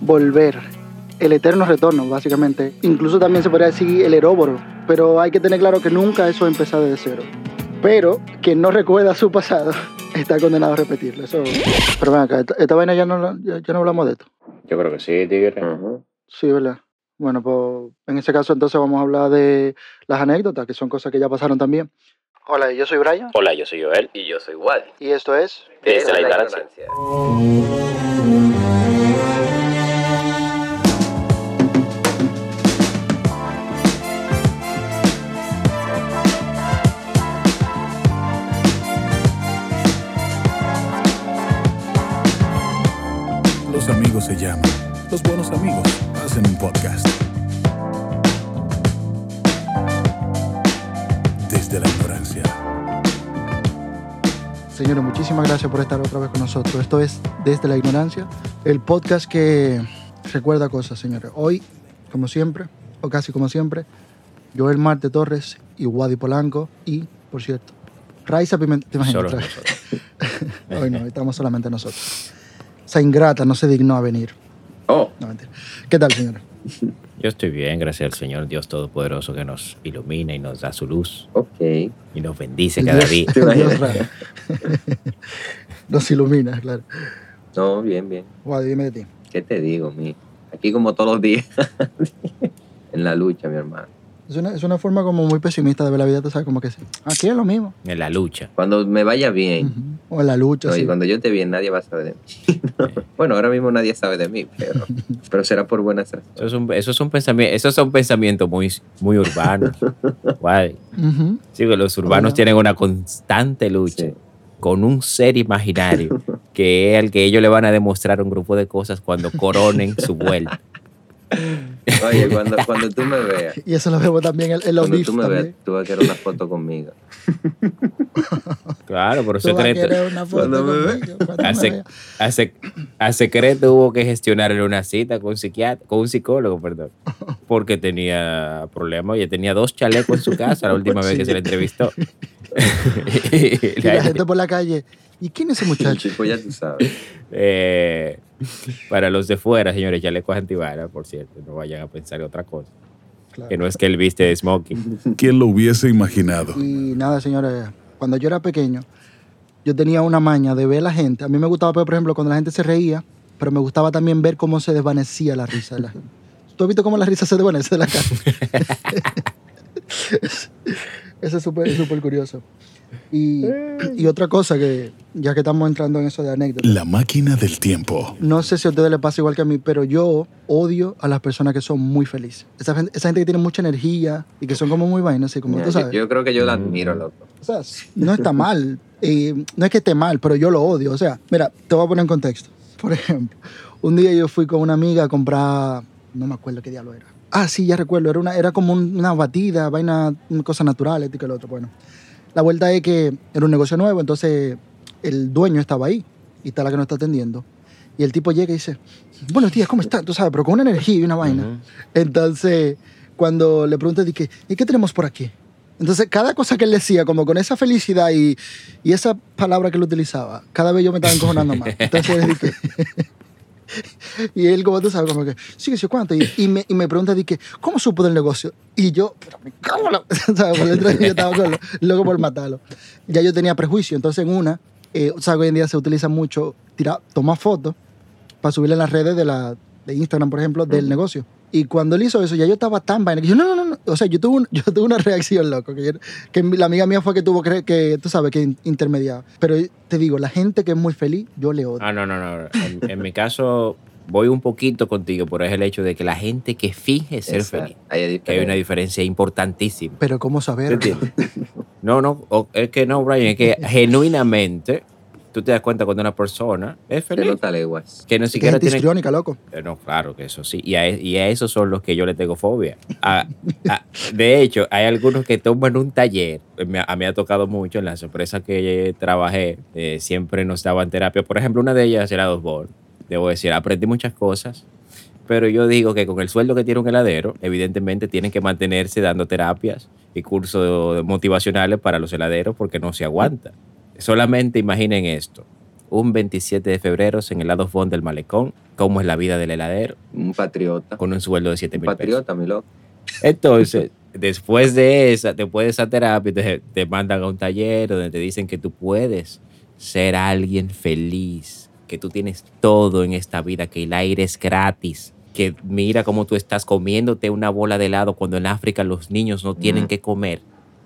volver, el eterno retorno, básicamente. Incluso también se podría decir el eróboro, pero hay que tener claro que nunca eso empezar desde cero. Pero quien no recuerda su pasado está condenado a repetirlo. Eso... Pero ven acá, esta, esta vaina ya no, ya, ya no hablamos de esto. Yo creo que sí, tigre. Sí, ¿verdad? Bueno, pues en ese caso entonces vamos a hablar de las anécdotas, que son cosas que ya pasaron también. Hola, yo soy Brian Hola, yo soy Joel. Y yo soy Wally. y esto es... Desde la ignorancia. Los se llaman. Los buenos amigos hacen un podcast. Desde la ignorancia. Señores, muchísimas gracias por estar otra vez con nosotros. Esto es Desde la Ignorancia, el podcast que recuerda cosas, señores. Hoy, como siempre, o casi como siempre, Joel Marte Torres y Wadi Polanco y, por cierto, Raiza Pimentel. ¿Te imaginas? Hoy no, estamos solamente nosotros. Esa ingrata no se dignó a venir. Oh, No, mentira. ¿Qué tal, señores? Yo estoy bien, gracias al Señor Dios Todopoderoso que nos ilumina y nos da su luz ok. y nos bendice cada día. Nos ilumina, claro. No, bien, bien. Wadi, dime de ti. ¿Qué te digo, mi? Aquí como todos los días. en la lucha, mi hermano. Es una, es una forma como muy pesimista de ver la vida, tú sabes, como que sí. Aquí es lo mismo. En la lucha. Cuando me vaya bien. O en la lucha, no, sí. y cuando yo esté bien, nadie va a saber de mí. bueno, ahora mismo nadie sabe de mí, pero, pero será por buenas razones. Esos son, esos son pensamientos, esos son pensamientos muy, muy urbanos. Guay. Sí, que los urbanos tienen una constante lucha Sí. con un ser imaginario que es el que ellos le van a demostrar un grupo de cosas cuando coronen su vuelta. Oye, cuando, cuando tú me veas, Y eso lo vemos también en, en los cuando tú me veas, también. tú vas a querer una foto conmigo. Claro, por a secreto. querer una foto Cuando me ve- conmigo, cuando me Hace, vea. hace, a secreto hubo que gestionarle una cita con un psiquiatra, con un psicólogo, perdón, porque tenía problemas. Oye, tenía dos chalecos en su casa la última vez que se le entrevistó. Y la gente por la calle. ¿Y quién es ese muchacho? Chico, ya tú sabes. Eh, para los de fuera, señores, chalecos antibalas, por cierto, no vayan a pensar otra cosa. Claro. Que no es que él viste de smoking. ¿Quién lo hubiese imaginado? Y nada, señores, cuando yo era pequeño, yo tenía una maña de ver a la gente. A mí me gustaba, por ejemplo, cuando la gente se reía, pero me gustaba también ver cómo se desvanecía la risa de la gente. ¿Tú has visto cómo la risa se desvanece de la cara? Eso es súper súper curioso. Y, y otra cosa que, ya que estamos entrando en eso de anécdotas, La máquina del tiempo. no sé si a ustedes les pasa igual que a mí, pero yo odio a las personas que son muy felices. Esa gente, esa gente que tiene mucha energía y que son como muy vainas, así como Mira, tú yo, sabes. yo creo que yo la admiro, loco. O sea, no está mal. Y no es que esté mal, pero yo lo odio. O sea, mira, te voy a poner en contexto. Por ejemplo, un día yo fui con una amiga a comprar, no me acuerdo qué diablo era. Ah, sí, ya recuerdo. Era, una, era como un- una batida, vaina, cosas naturales, y que lo otro. Bueno, la vuelta es que era un negocio nuevo, entonces el dueño estaba ahí y está la que nos está atendiendo. Y el tipo llega y dice, buenos días, ¿cómo están? Tú sabes, pero con una energía y una vaina. Entonces, cuando le pregunté, dije, ¿y qué tenemos por aquí? Entonces, cada cosa que él decía, como con esa felicidad y, y esa palabra que él utilizaba, cada vez yo me estaba encojonando más. Entonces, dije, y él, como tú sabes, como que, sí, sí, ¿cuánto? Y, y me, y me pregunta, dije, ¿cómo supo del negocio? Y yo, pero me cago en la-". ¿sabes? Por dentro de yo estaba con lo- loco por matarlo. Ya yo tenía prejuicio, entonces en una, eh, o sea, hoy en día se utiliza mucho tirar, tomar fotos para subirla en las redes de, la, de Instagram, por ejemplo, del negocio. Y cuando él hizo eso, ya yo estaba tan vaina que yo, no, no, no. O sea, yo tuve, un- yo tuve una reacción, loco. Que, yo- que la amiga mía fue que tuvo que, que, tú sabes, que in- intermediaba. Pero te digo, la gente que es muy feliz, yo le odio. Ah, no, no, no. En, en mi caso, voy un poquito contigo, pero es el hecho de que la gente que finge ser Exacto. feliz, hay que hay una diferencia. importantísima. Pero ¿cómo ¿Te saber? No, no, es que no, Brian, es que genuinamente tú te das cuenta cuando una persona es feliz. Que no Es siquiera gente tiene loco. Eh, No, claro que eso sí. Y a, y a esos son los que yo le tengo fobia. A- a- de hecho, hay algunos que toman un taller. Eh, Me- a mí me ha tocado mucho en las empresas que trabajé. eh, siempre nos daban terapia. Por ejemplo, una de ellas era dos Ball. Debo decir, aprendí muchas cosas. Pero yo digo que con el sueldo que tiene un heladero, evidentemente tienen que mantenerse dando terapias y cursos motivacionales para los heladeros porque no se aguanta. Solamente imaginen esto. un 27 de febrero en el lado fondo del malecón, cómo es la vida del heladero, Un patriota. con un sueldo de 7 Un mil pesos. patriota, mi loco. Entonces, después de esa, después de esa terapia, te, te mandan a un taller donde te dicen que tú puedes ser alguien feliz, que tú tienes todo en esta vida, que el aire es gratis, que mira cómo tú estás comiéndote una bola de helado cuando en África los niños no tienen que comer.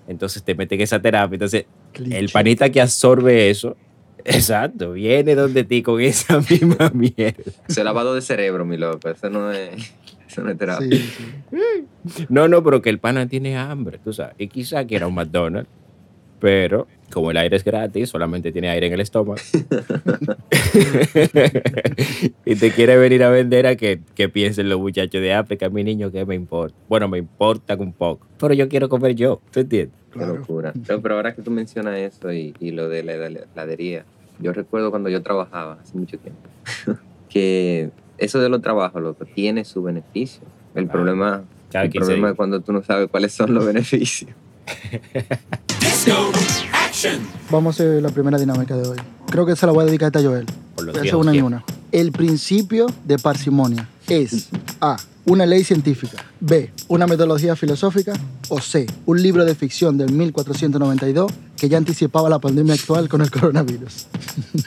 Entonces te meten esa terapia. Entonces, el panita que absorbe eso, exacto, viene donde ti con esa misma mierda. Ese lavado de cerebro, mi loco. Eso no es, eso no es terapia. Sí, sí. No, no, pero que el pana tiene hambre, tú sabes. Y quizá quiera un McDonald's, pero como el aire es gratis, solamente tiene aire en el estómago. y te quiere venir a vender a que, que piensen los muchachos de África, mi niño, que me importa. Bueno, me importa un poco, pero yo quiero comer yo, ¿tú entiendes? Qué Claro. locura. Pero, pero ahora que tú mencionas eso y, y lo de la heladería, yo recuerdo cuando yo trabajaba hace mucho tiempo, que eso de los trabajos, loco, tiene su beneficio. El Ah, problema, el 15 problema es cuando tú no sabes cuáles son los beneficios. Vamos a hacer la primera dinámica de hoy. Creo que se la voy a dedicar a Joel. Por los una y una. El principio de parsimonia es A. Una ley científica. B. Una metodología filosófica. O C. Un libro de ficción del 1492 que ya anticipaba la pandemia actual con el coronavirus.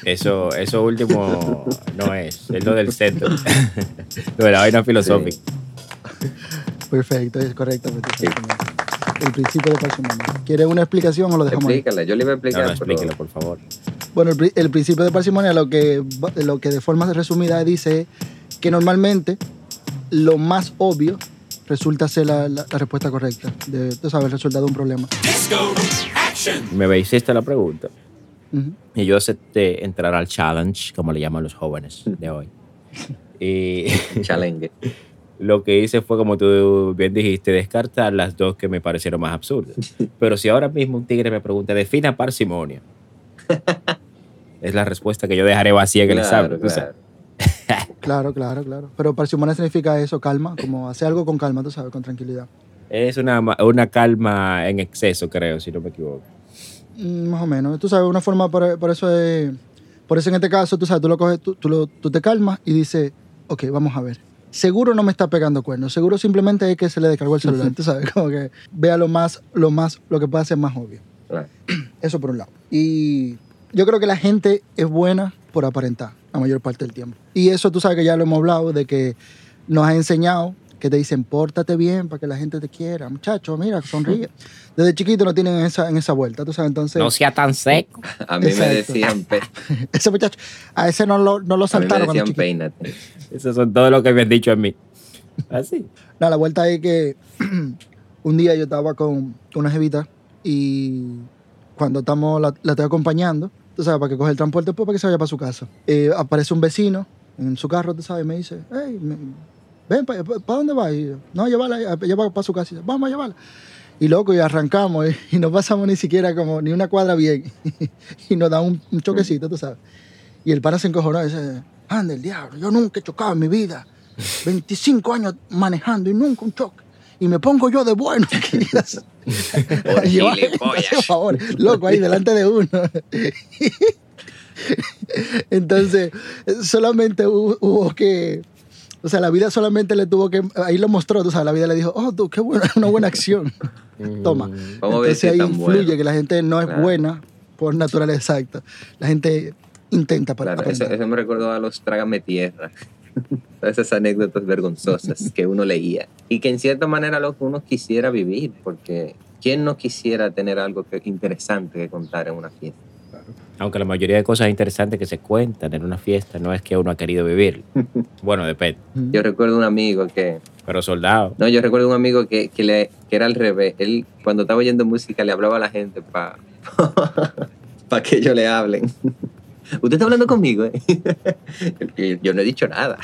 Eso, eso último no es, es lo del centro. lo de la vaina filosófica. Perfecto, es correctamente. exactamente. El principio de parsimonia. ¿Quieres una explicación o lo dejamos ahí? Explícala, yo le iba a No, explicar. no, pero- explíquelo, por favor. Bueno, el, el principio de parsimonia lo que, lo que de forma resumida dice es que normalmente lo más obvio resulta ser la, la- la respuesta correcta. De, tú sabes, el resultado de un problema. Me hiciste la pregunta. Ujú. Y yo acepté entrar al challenge, como le llaman los jóvenes de hoy. Y Challenge. Lo que hice fue, como tú bien dijiste, descartar las dos que me parecieron más absurdas. Pero si ahora mismo un tigre me pregunta, defina parsimonia, es la respuesta que yo dejaré vacía en el examen. Claro, tú sabes. claro. Claro, claro, claro. Pero parsimonia significa eso, calma, como hacer algo con calma, tú sabes, con tranquilidad. Es una, una calma en exceso, creo, si no me equivoco. Mm, Más o menos. Tú sabes, una forma, por, por eso es, por eso en este caso, tú sabes, tú lo coges, tú, tú lo- tú te calmas y dices, ok, vamos a ver. Seguro no me está pegando cuernos, seguro simplemente es que se le descargó el celular, tú sabes, como que vea lo más, lo más, lo que pueda ser más obvio. Eso por un lado. Y yo creo que la gente es buena por aparentar la mayor parte del tiempo. Y eso tú sabes que ya lo hemos hablado, de que nos ha enseñado que te dicen, pórtate bien para que la gente te quiera. Muchachos, mira, sonríe. Desde chiquito no tienen esa, en esa vuelta, tú sabes. Entonces, No sea tan seco. A mí me Exacto. decían, pe- ese muchacho, a ese no lo, no lo a mí me saltaron cuando decían peínate. Eso son todo lo que me han dicho a mí. Así. No, la vuelta es que un día yo estaba con con una jevita y cuando estamos, la, la estoy acompañando, tú sabes, para que coge el transporte, pues para que se vaya para su casa. Eh, aparece un vecino en su carro, tú sabes, y me dice, hey, me- ven, ¿para dónde vas? Y no, llévala, lleva para su casa. Y dice, vamos a llevarla. Y loco, y arrancamos y, y no pasamos ni siquiera como ni una cuadra bien. y nos da un, un choquecito, tú sabes. Y el pana se encojonó y dice, anda el diablo, yo nunca he chocado en mi vida. 25 años manejando y nunca un choque. Y me pongo yo de bueno. Llevar- por favor, loco, ahí delante de uno. Entonces, solamente hubo, hubo que. O sea, la vida solamente le tuvo que. Ahí lo mostró, tú sabes, la vida le dijo, oh, tú, qué buena, una buena acción. Toma. Vamos a ver Entonces si es ahí influye bueno. que la gente no es Claro. buena por naturaleza exacta. La gente intenta para Claro, eso, eso me recordó a los Trágame Tierra. Todas esas anécdotas vergonzosas que uno leía. Y que en cierta manera lo que uno quisiera vivir, porque ¿quién no quisiera tener algo que, interesante que contar en una fiesta? Aunque la mayoría de cosas interesantes que se cuentan en una fiesta no es que uno ha querido vivir. Bueno, depende. Yo recuerdo un amigo que... Pero soldado. No, yo recuerdo un amigo que, que, le, que era al revés. Él, cuando estaba oyendo música, le hablaba a la gente para pa que ellos le hablen. Usted está hablando conmigo, ¿eh? Yo no he dicho nada.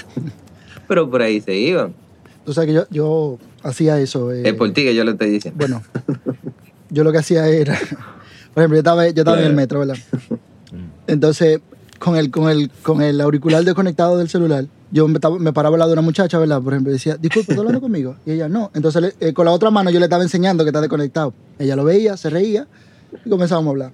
Pero por ahí se iban. Tú sabes que yo, yo hacía eso. eh, Es por ti que yo lo estoy diciendo. Bueno, yo lo que hacía era, por ejemplo, yo estaba, yo estaba en el metro, ¿verdad? Entonces, con el, con, el, con el auricular desconectado del celular, yo me, estaba- me paraba al lado de una muchacha, ¿verdad? Por ejemplo, decía, disculpe, ¿estás hablando conmigo? Y ella, no. Entonces, eh, con la otra mano yo le estaba enseñando que está desconectado. Ella lo veía, se reía y comenzábamos a hablar.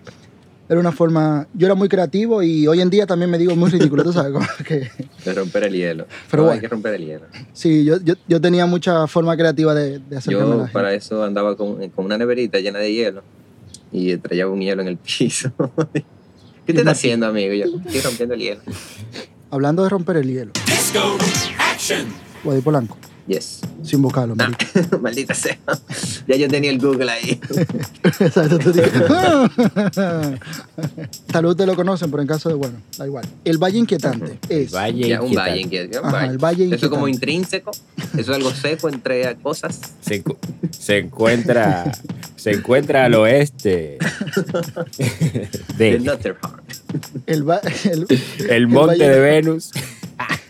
Era una forma. Yo era muy creativo y hoy en día también me digo muy ridículo, tú sabes. Como que, De romper el hielo. Pero No, bueno. Hay que romper el hielo. sí, yo, yo, yo tenía mucha forma creativa de, de Yo para eso andaba con, con una neverita llena de hielo y traía un hielo en el piso. ¿Qué te está haciendo, amigo? Yo estoy rompiendo el hielo. Hablando de romper el hielo. Guadi Polanco, Yes. sin buscarlo, marico. Maldita sea. Ya yo tenía el Google ahí. Exacto, vez ustedes lo conocen, pero en caso de, bueno, da igual. El Valle Inquietante es... Valle Ya, un inquietante. valle Ajá, valle. el valle Eso es como inquietante. intrínseco. Eso es algo seco entre cosas. Se, encu- se encuentra se encuentra al oeste De Notterham. El, el, el monte valle- de Venus.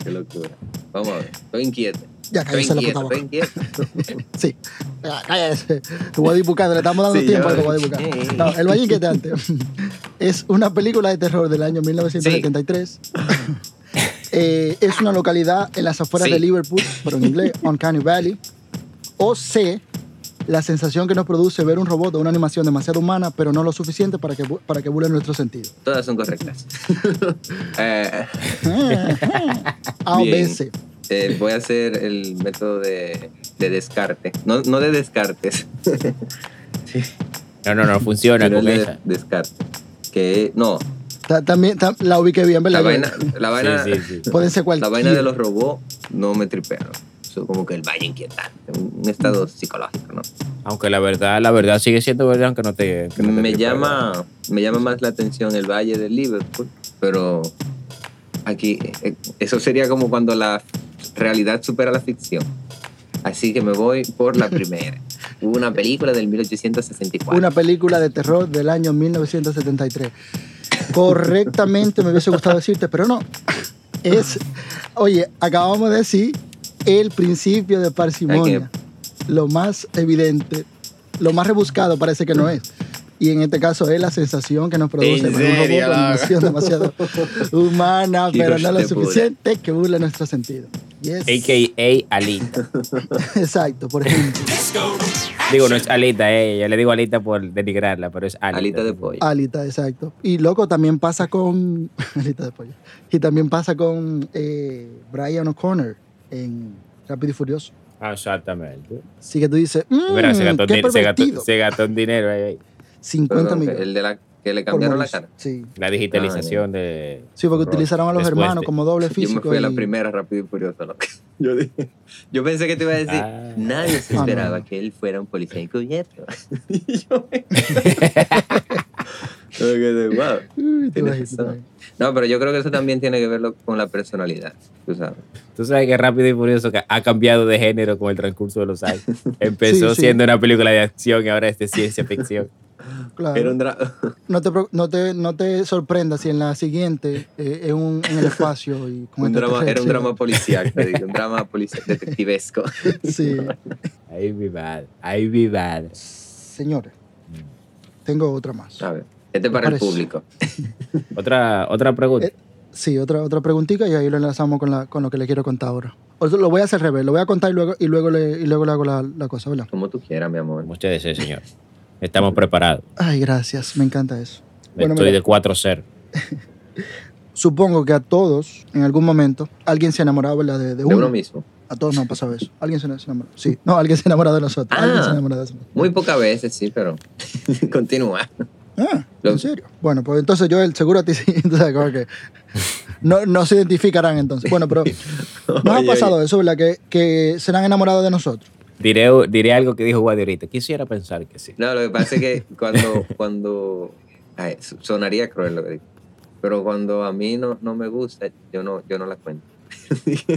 Qué locura. Vamos a ver. Estoy inquieto. Ya, Estoy cállese la puta boca. Sí. Ah, Cállese. Guadi buscando, le estamos dando Sí, tiempo ya. a Guadi buscando. No, El Valle Inquietante es una película de terror del año 1973. Eh, es una localidad en las afueras Sí. de Liverpool, pero en inglés, Uncanny Valley. O C, la sensación que nos produce ver un robot o una animación demasiado humana, pero no lo suficiente para que, para que burle nuestro sentido. Todas son correctas. Eh, A o B, Bien. C. eh, voy a hacer el método de, de descarte. No, no de descartes. No, no, no funciona sino con el de esa. descarte. Que no, Ta- También ta- la ubiqué bien, ¿verdad? la vaina, la vaina, Sí, sí, sí. Pueden ser la vaina de los robots no me tripearon. Eso como que el valle inquietante, un estado psicológico, ¿no? Aunque la verdad, la verdad sigue siendo verdad, aunque no te. que no te Me tripea. llama, me llama más la atención el Valle de Liverpool, pero aquí eh, eso sería como cuando la realidad supera la ficción. Así que me voy por la primera. Una película del 1864. Una película de terror del año 1973. Correctamente me hubiese gustado decirte, pero no. Es, oye, acabamos de decir el principio de parsimonia. Lo más evidente, lo más rebuscado parece que no es. Y en este caso es la sensación que nos produce ¿En ver un robot con demasiado humana, pero no lo suficiente que burle nuestro sentido. Yes. AKA Alita. Exacto, por ejemplo. Digo, no es Alita, eh. Yo le digo Alita por denigrarla, pero es Alita. Alita de pollo. Alita, exacto. Y loco, también pasa con. Alita de pollo. Y también pasa con eh, Brian O'Connor en Rápido y Furioso. Ah, exactamente. Así que tú dices, mmm, Mira, se gastó, un dinero ahí. ahí. 50 Perdón, millones. el de la que le cambiaron la cara. Sí. La digitalización de. Sí, porque utilizaron a los Después hermanos de- como doble Yo me físico. fui a la primera rápido y furioso. loco. Yo, dije- yo pensé que te iba a decir, Ah. nadie se Ah, no, esperaba que él fuera un policía encubierto. y yo me... Wow. Tienes razón. No, pero yo creo que eso también tiene que verlo con la personalidad, tú sabes. Tú sabes que Rápido y Furioso ha cambiado de género con el transcurso de los años. Empezó Sí, sí. siendo una película de acción y ahora es de ciencia ficción. Claro. Era un dra- no, te, no, te, no te sorprendas si en la siguiente eh, es un, en el espacio y con un drama, era un drama policial, te digo, un drama policial detectivesco. Sí. Ahí mi madre, ahí mi madre. Señores, tengo otra más. A ver, este para el público. Otra, otra pregunta. Eh, Sí, otra, otra preguntita y ahí lo enlazamos con, la, con lo que le quiero contar ahora. O lo voy a hacer al revés, lo voy a contar y luego, y luego, le, y luego le hago la, la cosa, ¿verdad? Como tú quieras, mi amor. Como usted desee, señor. Estamos preparados. Ay, gracias, me encanta eso. Bueno, Estoy mira. de 4-0. Supongo que a todos, en algún momento, alguien se ha enamorado, ¿verdad? De, de De uno. uno mismo. A todos nos ha pasado eso. Alguien se enamoró. Sí, no, alguien se enamoró de nosotros. Ah. Alguien se enamoró de nosotros. Muy pocas veces, sí, pero continúa. Ah, ¿en serio? Bueno, pues entonces yo, el seguro a ti sí. Entonces, como que no, no se identificarán entonces. Bueno, pero nos ha pasado oye. eso, ¿verdad? Que, que se han enamorado de nosotros. Diré, diré algo que dijo Guadi ahorita. Quisiera pensar que sí. No, lo que pasa es que cuando, cuando ay, sonaría cruel lo que digo, pero cuando a mí no, no me gusta, yo no, yo no la cuento.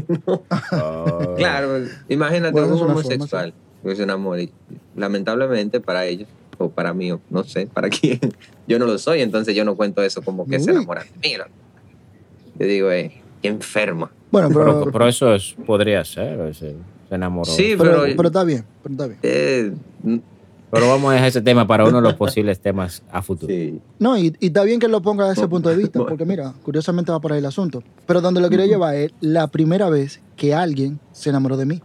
Oh. Claro, imagínate Bueno, es un homosexual que se enamora y lamentablemente para ellos, o para mí, o no sé, para quién, yo no lo soy, entonces yo no cuento eso como que se enamoran de mí. loco. Yo digo, eh, qué enfermo. Bueno, pero, Pero, pero eso es- podría ser. Se, se enamoró. Sí, pero, pero, pero está bien, pero está bien. eh, Pero vamos a dejar ese tema para uno de los posibles temas a futuro. sí. No, y, y está bien que lo ponga desde ese punto de vista, porque mira, curiosamente va por ahí el asunto. Pero donde lo quiero llevar es la primera vez que alguien se enamoró de mí.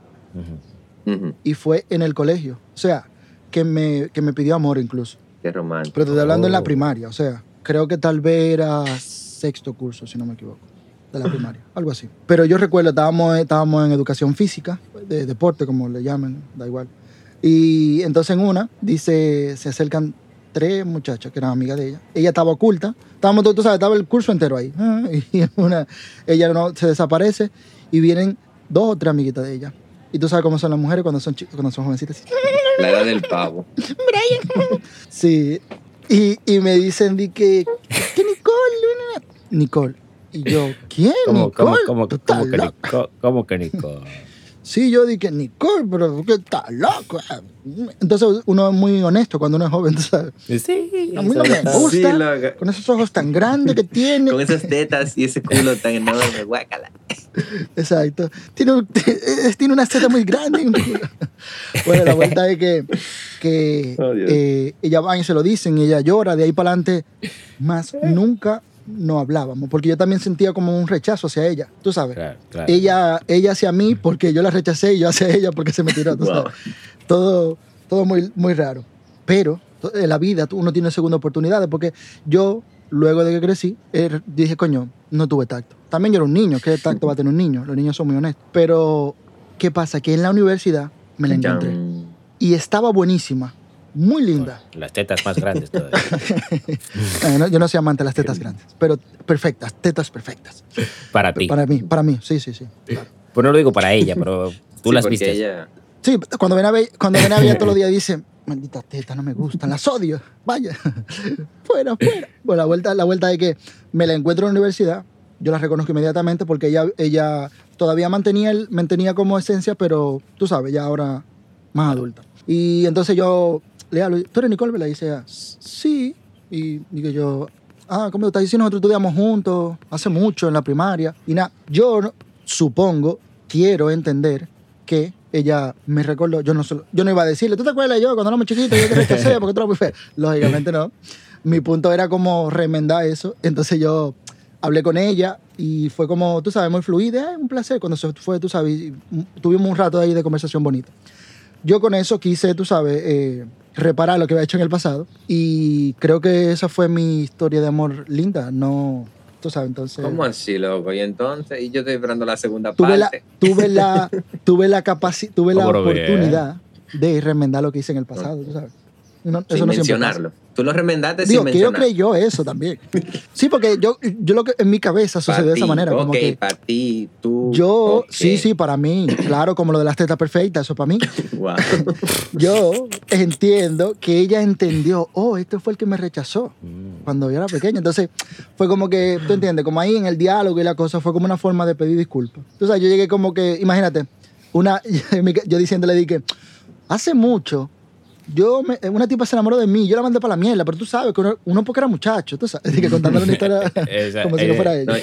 Y fue en el colegio. O sea, que me, que me pidió amor incluso. Qué romántico. Pero te estoy hablando en la Oh. primaria, o sea, creo que tal vez era sexto curso, si no me equivoco, de la primaria, algo así. Pero yo recuerdo, estábamos, estábamos en educación física, de deporte, como le llaman, da igual. Y entonces en una, dice, se acercan tres muchachas que eran amigas de ella. Ella estaba oculta, estábamos todos, tú sabes, estaba el curso entero ahí. Ah, Y una, ella no, se desaparece y vienen dos o tres amiguitas de ella. Y tú sabes cómo son las mujeres cuando son, chi- cuando son jovencitas. La edad del pavo. Sí. Y, y me dicen di que, que Nicole, Nicole. Y yo, ¿quién? ¿Cómo, Nicole? cómo, cómo, ¿Tú cómo que loco? Nico? ¿Cómo que Nico? Sí, yo dije, Nicole, pero ¿qué estás loco? Entonces uno es muy honesto cuando uno es joven, tú sabes. Sí. A mí no me gusta. Sí. Con esos ojos tan grandes que tiene. Con esas tetas y ese culo tan enorme, guácala. Exacto. Tiene, un- tiene una seta muy grande. bueno, la vuelta es que, que Oh, eh, ella va y se lo dicen y ella llora. De ahí para adelante, más nunca no hablábamos. Porque yo también sentía como un rechazo hacia ella, tú sabes. Claro, claro. Ella, ella hacia mí porque yo la rechacé y yo hacia ella porque se me tiró, tú Wow. sabes. Todo, todo muy, muy raro. Pero en la vida tú- uno tiene segunda oportunidades porque yo, luego de que crecí, eh, dije, coño, no tuve tacto. También yo era un niño, ¿qué tacto va a tener un niño? Los niños son muy honestos. Pero, ¿qué pasa? Que en la universidad me la encontré. Y estaba buenísima, muy linda. Las tetas más grandes todavía. No, yo no soy amante de las tetas grandes, pero perfectas, tetas perfectas. Para ti. Para mí, para mí, sí, sí, sí. claro. Pues no lo digo para ella, pero tú Sí, las viste. ella- Sí, cuando ven a ver, cuando ven a ver todos los días dice, maldita teta, no me gustan, las odio, vaya, fuera, fuera. Bueno, la vuelta, la vuelta de que me la encuentro en la universidad, yo la reconozco inmediatamente porque ella, ella todavía mantenía, el, mantenía como esencia, pero tú sabes, ya ahora más adulta. Y entonces yo le hablo, ¿tú eres Nicole? Me la dice sí. Y digo yo, ah, ¿cómo estás? diciendo nosotros estudiamos juntos hace mucho en la primaria. Y nada, yo supongo, quiero entender que ella me recordó, yo no, solo- yo no iba a decirle, ¿tú te acuerdas yo cuando éramos chiquitos yo te rechacé porque tú eras muy fea? Lógicamente no. Mi punto era como remendar eso. Entonces yo hablé con ella y fue como, tú sabes, muy fluida, "Ay, un placer. Cuando se fue, tú sabes, tuvimos un rato ahí de conversación bonita. Yo con eso quise, tú sabes, eh, reparar lo que había hecho en el pasado y creo que esa fue mi historia de amor linda, no, tú sabes, entonces... ¿Cómo así, loco? Y entonces, y yo estoy esperando la segunda tuve la, parte. tuve la, tuve la capacidad, tuve la pero bien. oportunidad de remendar lo que hice en el pasado, tú sabes. No, sin eso no mencionarlo. Tú lo remendaste. Digo, sin que yo creí yo eso también. Sí, porque yo, yo lo que en mi cabeza sucedió de esa manera, como Ok, que para ti, tú. yo, sí, sí, para mí, claro, como lo de las tetas perfectas, eso para mí. Wow. Yo entiendo que ella entendió, oh, este fue el que me rechazó Mm. cuando yo era pequeña. Entonces, fue como que, tú entiendes, como ahí en el diálogo y la cosa, fue como una forma de pedir disculpas. Entonces, yo llegué como que, imagínate, una, yo diciéndole, dije, hace mucho, yo me- una tipa se enamoró de mí, yo la mandé para la mierda, pero tú sabes que uno, uno porque era muchacho, tú sabes, dije, contándole una historia Esa- como si no eh, fuera ella. No,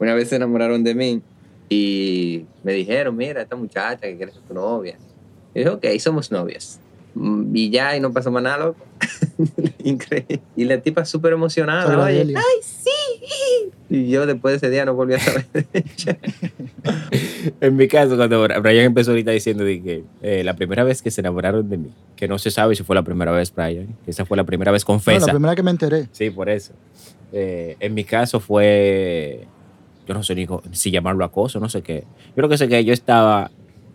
una vez se enamoraron de mí y me dijeron, mira, esta muchacha que quiere ser tu novia. Y dije, ok, somos novios. Mm, Y ya, y no pasó más nada, loco. Increíble. Y la tipa súper emocionada. Delia. ¡ay, sí! Y yo después de ese día no volví a saber de ella. En mi caso, cuando Brian empezó ahorita diciendo de que eh, la primera vez que se enamoraron de mí, que no se sabe si fue la primera vez, Brian, esa fue la primera vez No, confesa. la primera que me enteré. Sí, por eso. Eh, en mi caso fue, yo no sé ni si llamarlo acoso, no sé qué. Yo creo que sé que yo estaba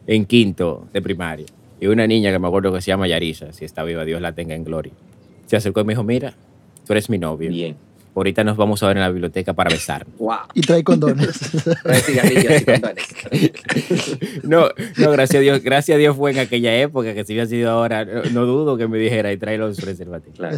en quinto de primaria y una niña que me acuerdo que se llama Yarisa, si está viva, Dios la tenga en gloria, se acercó y me dijo, mira, tú eres mi novio. Bien. Ahorita nos vamos a ver en la biblioteca para besar. Wow. Y trae condones. Trae cigarrillos y condones. No, no, gracias a Dios, gracias a Dios fue en aquella época, que si hubiera sido ahora, no, no dudo que me dijera y trae los preservativos. Claro.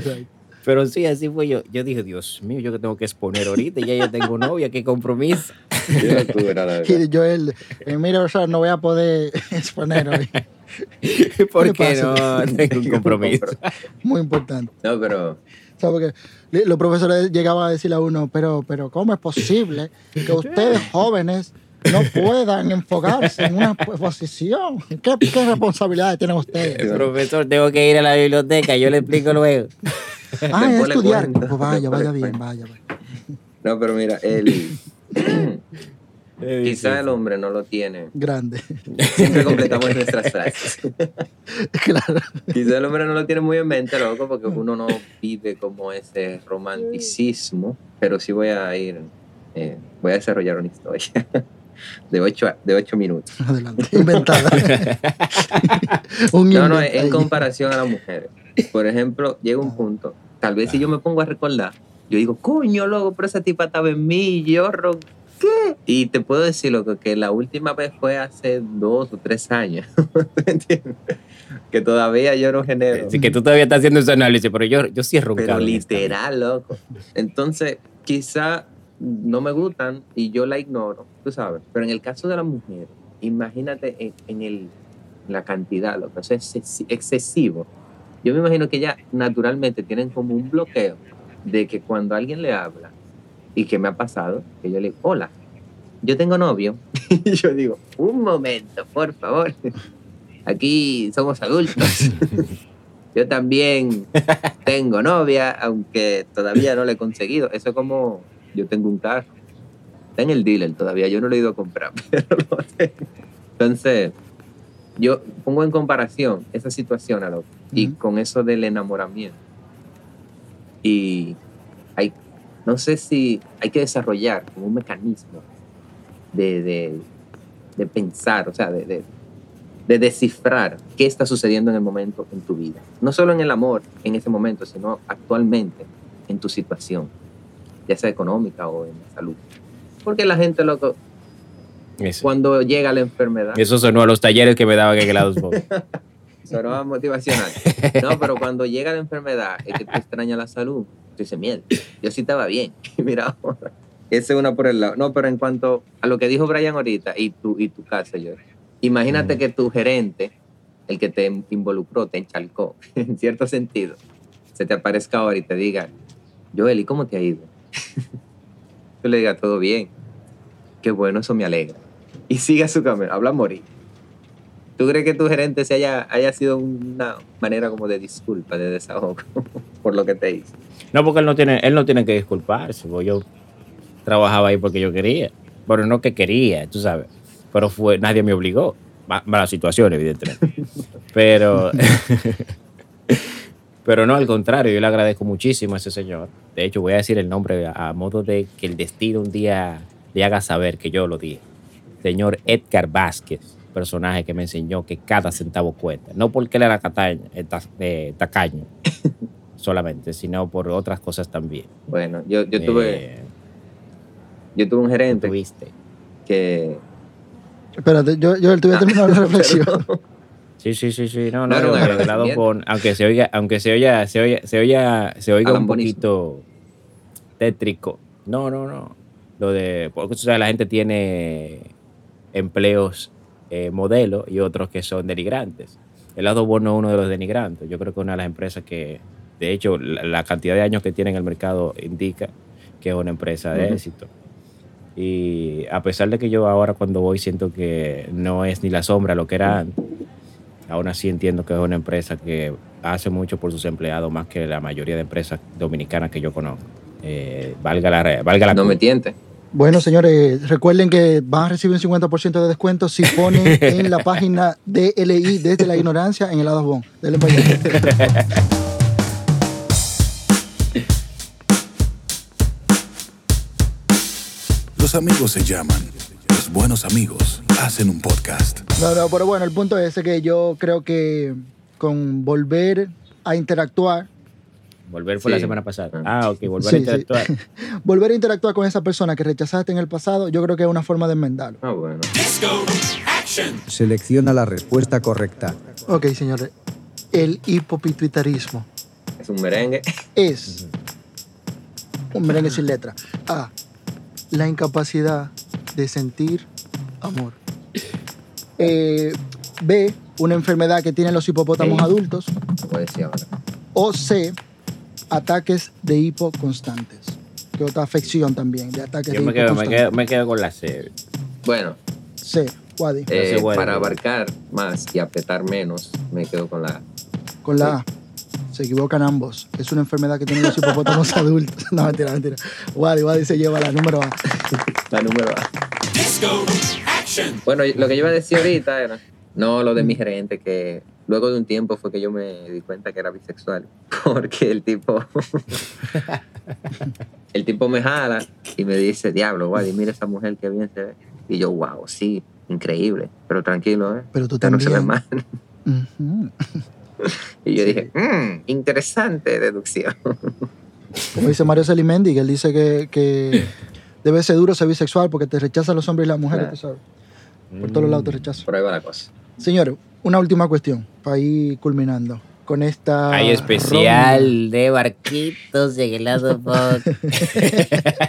Pero sí, así fue yo. Yo dije, Dios mío, yo que tengo que exponer ahorita, ya yo tengo novia, qué compromiso. Qué locura, la verdad. Y yo, él, eh, mira, o sea, no voy a poder exponer hoy. ¿Por ¿Qué qué pasa? no tengo un compromiso? Muy importante. No, pero O sea, porque los profesores llegaban a decirle a uno, pero, pero ¿cómo es posible que ustedes jóvenes no puedan enfocarse en una posición? ¿Qué, qué responsabilidades tienen ustedes? Profesor, tengo que ir a la biblioteca, yo le explico luego. Ah, es estudiar. Pues vaya, vaya bien, vaya. vaya. No, pero mira, el... Es Quizá el difícil. hombre no lo tiene. Grande. Siempre completamos nuestras frases. claro. Quizá el hombre no lo tiene muy en mente, loco, porque uno no vive como ese romanticismo. Pero sí voy a ir, eh, voy a desarrollar una historia de ocho, de ocho minutos. Adelante. Inventada. Un No, no, en comparación a las mujeres. Por ejemplo, llega un punto, tal vez si yo me pongo a recordar, yo digo, coño, loco, pero esa tipa estaba en mí, y yo ronqué. Y te puedo decir, loco, que la última vez fue hace dos o tres años. ¿Me entiendes? Que todavía yo no genero. Así que tú todavía estás haciendo ese análisis, pero yo, yo sí he roncado. Pero literal, loco. Entonces, quizá no me gustan y yo la ignoro, tú sabes. Pero en el caso de la mujer, imagínate en, en el, la cantidad, loco. Eso es exces- excesivo. Yo me imagino que ya naturalmente tienen como un bloqueo de que cuando alguien le habla, y que me ha pasado, que yo le digo, hola, yo tengo novio. y yo digo, un momento, por favor. Aquí somos adultos. yo también tengo novia, aunque todavía no la he conseguido. Eso es como yo tengo un carro. Está en el dealer todavía, yo no lo he ido a comprar, pero lo tengo. Entonces, yo pongo en comparación esa situación a lo, y con eso del enamoramiento. Y hay, no sé si hay que desarrollar como un mecanismo de, de, de pensar, o sea, de, de, de descifrar qué está sucediendo en el momento en tu vida. No solo en el amor, en ese momento, sino actualmente en tu situación, ya sea económica o en la salud. Porque la gente, loco, Eso, cuando llega la enfermedad, eso sonó a los talleres que me daban en el Bob. sonaba motivacional. No, pero cuando llega la enfermedad, es que tú extrañas la salud. Tú dices, mierda, yo sí estaba bien. Y mira ahora. Esa es una por el lado. No, pero en cuanto a lo que dijo Brian ahorita y tu, y tu casa, yo. Imagínate Mm. que tu gerente, el que te involucró, te enchalcó, en cierto sentido, se te aparezca ahora y te diga, Joel, ¿y cómo te ha ido? Tú le digas, todo bien. Qué bueno, eso me alegra. Y siga su camino. Habla morir. ¿Tú crees que tu gerente se haya, haya sido una manera como de disculpa, de desahogo por lo que te hizo? No, porque él no tiene, él no tiene que disculparse, porque yo trabajaba ahí porque yo quería. Bueno, no que quería, tú sabes. Pero fue, nadie me obligó. Ma- Mala situación, evidentemente. Pero, pero no, al contrario, yo le agradezco muchísimo a ese señor. De hecho, voy a decir el nombre a, modo de que el destino un día le haga saber que yo lo dije. Señor Edgar Vázquez, personaje que me enseñó que cada centavo cuenta. No porque él era cataño, eh, ta- eh, tacaño solamente, sino por otras cosas también. Bueno, yo, yo, tuve, Eh, yo tuve un gerente tuviste. que... Espérate, yo, yo te voy a terminar la reflexión. Sí, sí, sí, sí. No, No no, lado agradecimiento. con- aunque se oiga, aunque se oiga, se oiga, se oiga, se oiga un poquito tétrico. No, no, no. Lo de, porque tú sabes, la gente tiene empleos eh, modelo y otros que son denigrantes. El lado bueno es uno de los denigrantes. Yo creo que una de las empresas que, de hecho, la, la cantidad de años que tiene en el mercado indica que es una empresa de éxito. Y a pesar de que yo ahora cuando voy siento que no es ni la sombra lo que era antes, aún así entiendo que es una empresa que hace mucho por sus empleados más que la mayoría de empresas dominicanas que yo conozco. Eh, valga la, valga la No me tiente. Bueno, señores, recuerden que van a recibir un 50% de descuento si ponen en la página de LI desde la ignorancia en el lado bon. Denle para allá. amigos se llaman. Los buenos amigos hacen un podcast. No, no, pero bueno, el punto es ese que yo creo que con volver a interactuar, Volver fue la Sí. semana pasada. Ah. Ah, ok, volver Sí, a interactuar. volver a interactuar con esa persona que rechazaste en el pasado, yo creo que es una forma de enmendarlo. Ah, bueno. Selecciona la respuesta correcta. Ok, señores, el hipopituitarismo Es un merengue. es un merengue sin letra. A. La incapacidad de sentir amor. Eh, B. Una enfermedad que tienen los hipopótamos adultos. Como decía ahora. O C. Ataques de hipo constantes. Que otra afección también de ataques Yo de me hipo quedo, me, quedo, me quedo con la C. Bueno, C. Wadi. eh, para abarcar más y apretar menos, me quedo con la... Con la A. Se equivocan ambos. Es una enfermedad que tienen los hipopótamos adultos. No, mentira, mentira. Wadi, Wadi se lleva la número A. La número A. Bueno, lo que yo iba a decir ahorita era, no lo de mi gerente, que luego de un tiempo fue que yo me di cuenta que era bisexual, porque el tipo, el tipo me jala y me dice, diablo, Wadi, mira esa mujer que bien se ve. Y yo, wow, sí, increíble, pero tranquilo, ¿eh? Pero tú Ya no se ve también. mal. Ujú. Y yo dije, "Mm, interesante deducción. Como dice Mario Selimendi, que él dice que, que debe ser duro ser bisexual porque te rechazan los hombres y las mujeres, Claro. tú sabes. Por todos lados te rechazan. Por ahí va la cosa. Señores, una última cuestión para ir culminando con esta. Hay especial de barquitos en el lado pod.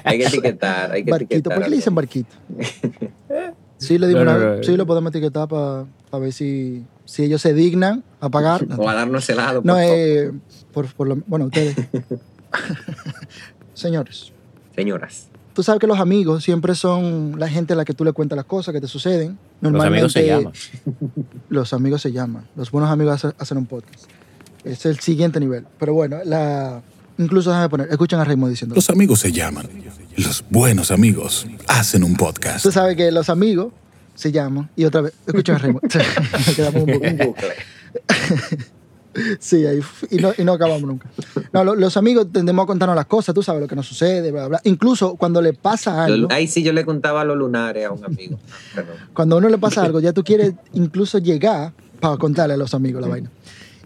Hay que etiquetar, hay que Barquito, etiquetar. ¿por qué le dicen barquito? Sí, le digo No, una- no, no. sí, lo podemos etiquetar para ver si, si ellos se dignan a pagar. O a darnos helado. No, por eh, por, por lo, bueno, ustedes. Señores, Señoras. tú sabes que los amigos siempre son la gente a la que tú le cuentas las cosas que te suceden. Los amigos se llaman. Los amigos se llaman. Los buenos amigos hacen, hacen un podcast. Es el siguiente nivel. Pero bueno, la, incluso déjame poner, escuchen a Raymond diciendo. Los amigos se llaman. Los buenos amigos hacen un podcast. Tú sabes que los amigos se llaman. Y otra vez, escuchen a Raymond. Nos quedamos un poco. Un bucle. Sí, ahí, y no, y no acabamos nunca. No, lo- los amigos tendemos a contarnos las cosas, tú sabes lo que nos sucede, bla, bla. Incluso cuando le pasa algo, Ahí sí yo le contaba los lunares a un amigo. Perdón. cuando a uno le pasa algo, ya tú quieres incluso llegar para contarle a los amigos la vaina.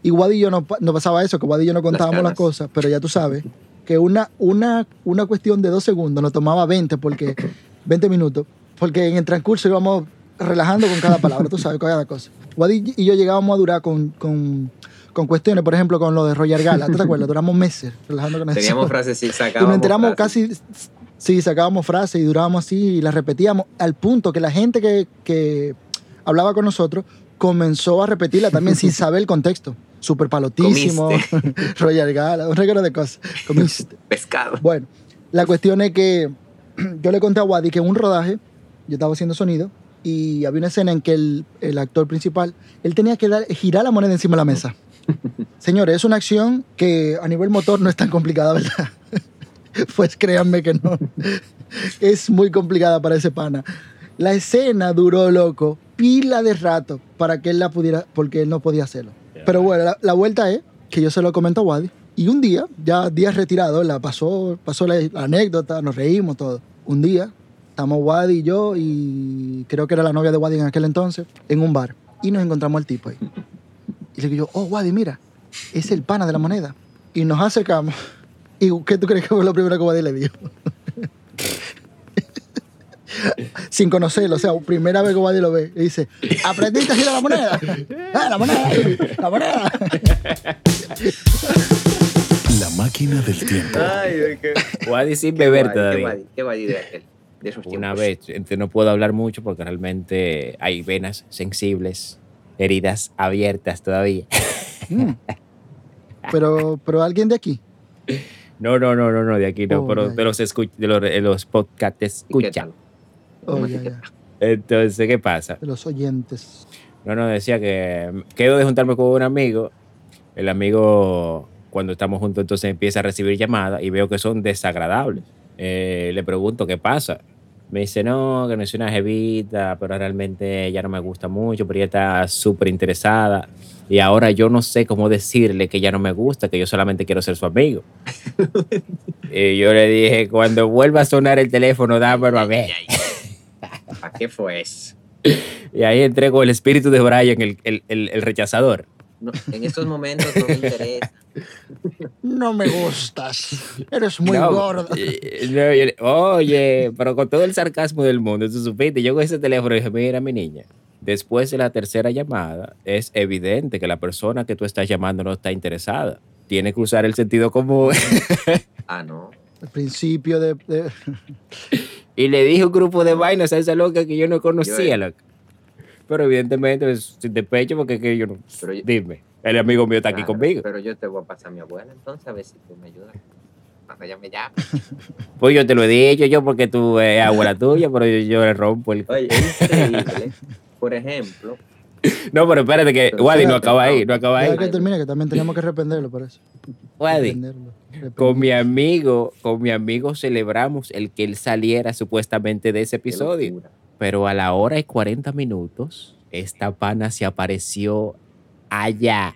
Y Wadi y yo no, no pasaba eso, que Wadi y yo no contábamos las, ganas. cosas, pero ya tú sabes que una, una, una cuestión de dos segundos nos tomaba 20, porque, 20 minutos, porque en el transcurso íbamos relajando con cada palabra, tú sabes, con cada cosa. Wadi y yo llegábamos a durar con, con, con cuestiones, por ejemplo, con lo de Roger Gala, ¿tú te acuerdas? Duramos meses relajando con eso. Teníamos frases y Y sacábamos. nos enteramos frases. casi, sí, sacábamos frases y durábamos así y las repetíamos al punto que la gente que, que hablaba con nosotros comenzó a repetirla también sin saber el contexto. Súper palotísimo, Royal Gala, un regalo de cosas. Comiste. Pescado. Bueno, la cuestión es que yo le conté a Wadi que en un rodaje, yo estaba haciendo sonido y había una escena en que el, el actor principal, él tenía que dar, girar la moneda encima de la mesa. Señores, es una acción que a nivel motor no es tan complicada, ¿verdad? pues créanme que no. Es muy complicada para ese pana. La escena duró, loco, pila de rato para que él la pudiera, porque él no podía hacerlo. Pero bueno, la, la vuelta es que yo se lo comento a Wadi. Y un día, ya días retirado, la pasó, pasó la, la anécdota, nos reímos, todo. Un día, estamos Wadi y yo, y creo que era la novia de Wadi en aquel entonces, en un bar. Y nos encontramos al tipo ahí. Y le digo yo, oh, Wadi, mira, es el pana de la moneda. Y nos acercamos. ¿Y qué tú crees que fue lo primero que Wadi le dijo? Sin conocerlo, o sea, primera vez que Wadi lo ve. Y dice, ¿aprendiste a girar la moneda? ¡Ah, la moneda! ¡La moneda! La máquina del tiempo. Ay, de qué. Wadi sin beber guay, todavía. Qué guay, qué guay de aquel. De esos Una tiempos. vez, entonces no puedo hablar mucho porque realmente hay venas sensibles, heridas abiertas todavía. Mm. Pero, pero alguien de aquí. No, no, no, no, no, de aquí no, Oh, pero de los, escuch- de los, de los podcasts ¿Y qué tal? Oh, ¿Cómo ya, te ya. Entonces, ¿qué pasa? De los oyentes. No, no, decía que quedo de juntarme con un amigo. El amigo, cuando estamos juntos, entonces empieza a recibir llamadas y veo que son desagradables. Eh, le pregunto qué pasa. Me dice, no, que no es una jevita, pero realmente ella no me gusta mucho, pero ella está súper interesada. Y ahora yo no sé cómo decirle que ella no me gusta, que yo solamente quiero ser su amigo. y yo le dije, cuando vuelva a sonar el teléfono, dámelo a ver. ¿Para qué fue eso? Y ahí entré con el espíritu de Brian, el, el- el- el rechazador. No, en estos momentos no me interesa. No me gustas. Eres muy No, gorda. eh, no, yo le- oye, pero con todo el sarcasmo del mundo, tú supiste, yo con ese teléfono dije, mira mi niña, después de la tercera llamada, es evidente que la persona que tú estás llamando no está interesada. Tiene que usar el sentido común. Ah, no. El principio de, de- y le dije un grupo de vainas a esa loca que yo no conocía, eh. loca. Pero evidentemente es sin despecho porque que yo no... Pero yo- dime, el amigo mío está aquí conmigo. Pero yo te voy a pasar a mi abuela entonces a ver si tú me ayudas. Cuando ella me llame. Pues yo te lo he dicho yo porque tú eres abuela tuya, pero yo, yo le rompo el... Oye, es increíble. Por ejemplo, No, pero espérate que Wadi no acaba ahí, no acaba ahí. Que termine, que también tenemos que arrependerlo por eso. Wadi, con mi amigo, con mi amigo celebramos el que él saliera supuestamente de ese episodio. Pero a la hora y 40 minutos, esta pana se apareció allá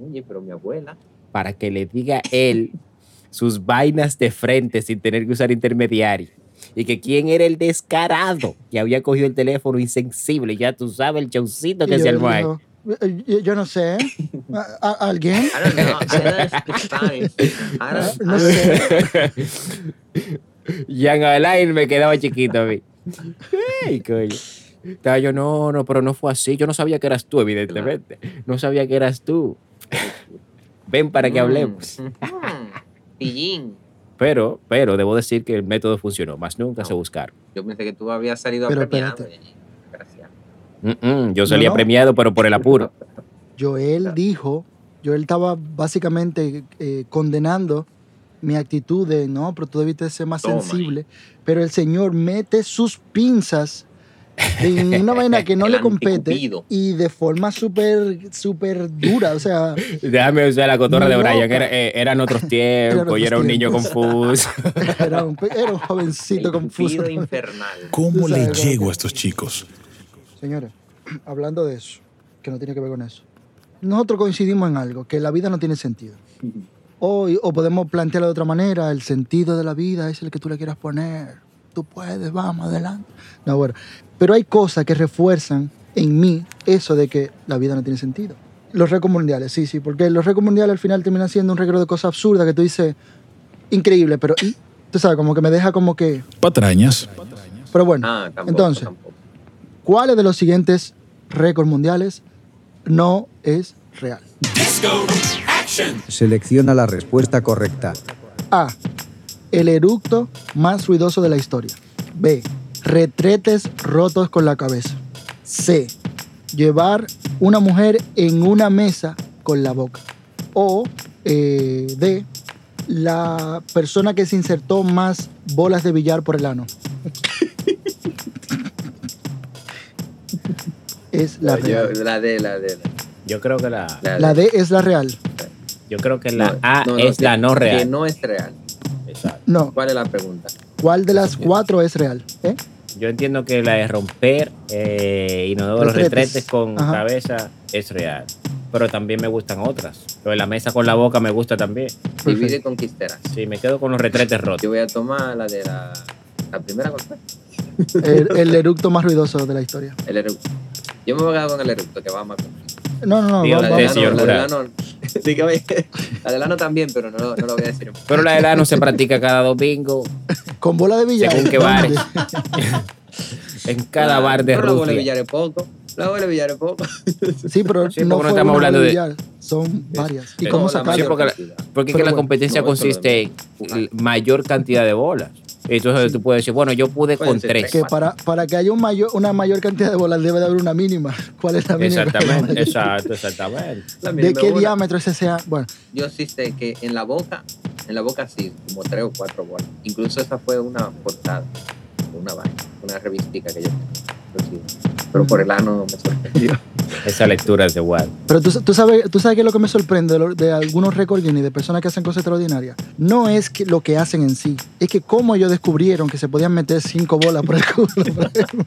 Oye, pero mi abuela. para que le diga él sus vainas de frente sin tener que usar intermediario. Y que quién era el descarado que había cogido el teléfono insensible. Ya tú sabes el chaucito que yo se armó ahí. digo, "Eh, yo, yo no sé. ¿A- a- ¿Alguien? I don't know. I don't speak Spanish. I don't- No I don't- sé. Jan Alain me quedaba chiquito a mí. Ey, coño. Estaba yo, no, no, pero no fue así. Yo no sabía que eras tú, evidentemente. No sabía que eras tú. Ven para que Mm, hablemos. mm, Pillín. Pero, pero debo decir que el método funcionó. Más nunca se buscaron. Yo pensé que tú habías salido Pero premiado. Mm, mm, yo salía no. premiado, pero por el apuro. Joel dijo, Joel estaba básicamente eh, condenando mi actitud de, no, pero tú debiste ser más Toma. sensible. Pero el Señor mete sus pinzas en una vaina que no le compete anticupido. y de forma súper, súper dura. O sea, Déjame usar la cotorra de Brian. Era- eh, eran otros tiempos. otros y era un niño confuso. era un, era un jovencito El confuso. infernal. ¿Cómo le sabes, llego a estos chicos? Señores, hablando de eso, que no tiene que ver con eso, nosotros coincidimos en algo, que la vida no tiene sentido. O, o podemos plantearlo de otra manera, el sentido de la vida es el que tú le quieras poner. Tú puedes, vamos, adelante. No, bueno, pero hay cosas que refuerzan en mí eso de que la vida no tiene sentido. Los récords mundiales, sí, sí, porque los récords mundiales al final terminan siendo un récord de cosas absurdas que tú dices, increíble, pero ¿y? Tú sabes, como que me deja como que... Patrañas. Pero bueno, Ah, tampoco. entonces, tampoco. ¿Cuáles de los siguientes récords mundiales no es real? Selecciona la respuesta correcta. A. El eructo más ruidoso de la historia. B. Retretes rotos con la cabeza. C. Llevar una mujer en una mesa con la boca. O eh, D. La persona que se insertó más bolas de billar por el ano. es la Yo- real. la de, la de. Yo creo que la, La, La D es la real. yo creo que la No, A no, no, es la no Que real. no es real. Exacto. No. ¿Cuál es la pregunta? ¿Cuál de las cuatro es real? ¿Eh? Yo entiendo que la de romper eh, inodoro los Retretes. retretes con Ajá. cabeza es real. Pero también me gustan otras. Lo de la mesa con la boca me gusta también. Divide y conquistarás. Sí, me quedo con los retretes rotos. Yo voy a tomar la de la, la primera cosa. El, el eructo más ruidoso de la historia. El eructo. Yo me voy a quedar con el eructo, que va más con. No, no, no. Va- La de señor ano, la. Dígame, la del ano también, pero no, lo- no lo voy a decir. Pero la de no se practica cada domingo con bola de billar. Según qué bares. en cada bar de Pero la bola de Rusia. billar es poco. La bola de billar es poco. Sí, pero Sí, no porque no estamos hablando de- billar, Son varias. ¿Y cómo mayor porque porque que la bueno, competencia no, consiste en mayor cantidad de bolas. Entonces tú puedes decir, bueno, yo pude Pueden con ser tres. Que para, para que haya un mayor, una mayor cantidad de bolas debe de haber una mínima. ¿Cuál es la mínima? Exactamente, exacto, exactamente. ¿De qué bola. diámetro ese sea? Bueno, Yo sí sé que en la boca, en la boca sí, como tres o cuatro bolas. Incluso esa fue una portada, una vaina, una revistica que yo tenía. Sí. Pero por el ano me sorprendió. Esa lectura es de igual. pero tú, tú sabes, tú sabes qué es lo que me sorprende de, lo- de algunos récords Guinness, de personas que hacen cosas extraordinarias. No es que lo que hacen en sí, es que cómo ellos descubrieron que se podían meter cinco bolas por el culo. por ejemplo.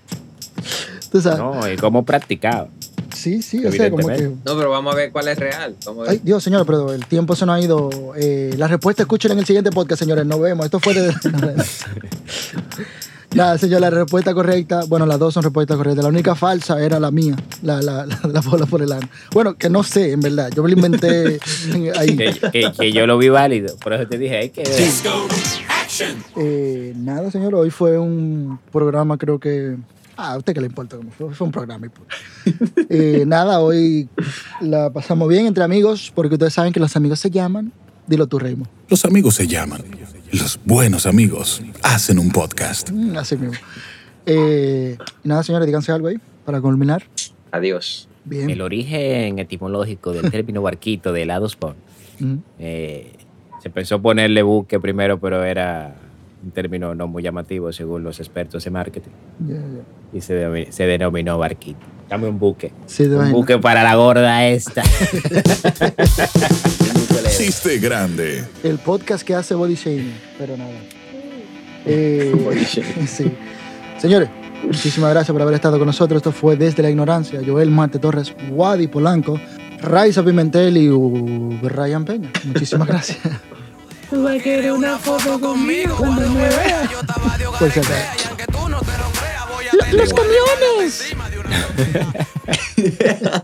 tú sabes. No, y cómo practicaba. Sí, sí, o sea, como que. No, pero vamos a ver cuál es real. Vamos a ver. Ay, Dios, señor, pero el tiempo se nos ha ido. Eh, la respuesta escuchen en el siguiente podcast, señores. Nos vemos. Esto fue de. Nada, señor, la respuesta correcta. Bueno, las dos son respuestas correctas. La única falsa era la mía, la, la, la, la bola por el ano. Bueno, que no sé, en verdad. Yo me lo inventé ahí. Que, que- que yo lo vi válido. Por eso te dije, hay que ver. Eh, nada, señor, hoy fue un programa, creo que. Ah, a usted que le importa cómo fue. Fue un programa. Eh, nada, hoy la pasamos bien entre amigos, porque ustedes saben que los amigos se llaman. Dilo tú, Raymond. Los amigos se llaman. Los buenos amigos hacen un podcast. Mm, Así mismo. Eh, nada, señores, díganse algo ahí para culminar. Adiós. Bien. El origen etimológico del término barquito de helados pon. Mm, Eh, se pensó ponerle buque primero, pero era un término no muy llamativo según los expertos en marketing. Y se, se denominó barquito. Dame un buque. Sí, Un vaina. buque para la gorda esta. Chiste grande. El podcast que hace body shaming, pero nada. Eh, Body shaming. sí. Señores, Muchísimas gracias por haber estado con nosotros. Esto fue Desde la Ignorancia. Joel Marte Torres, Wadi Polanco, Raiza Pimentel y uh, Ryan Peña. Muchísimas gracias. Tú vas a querer una foto conmigo cuando me veas. Pues ¡Los camiones! Encima de una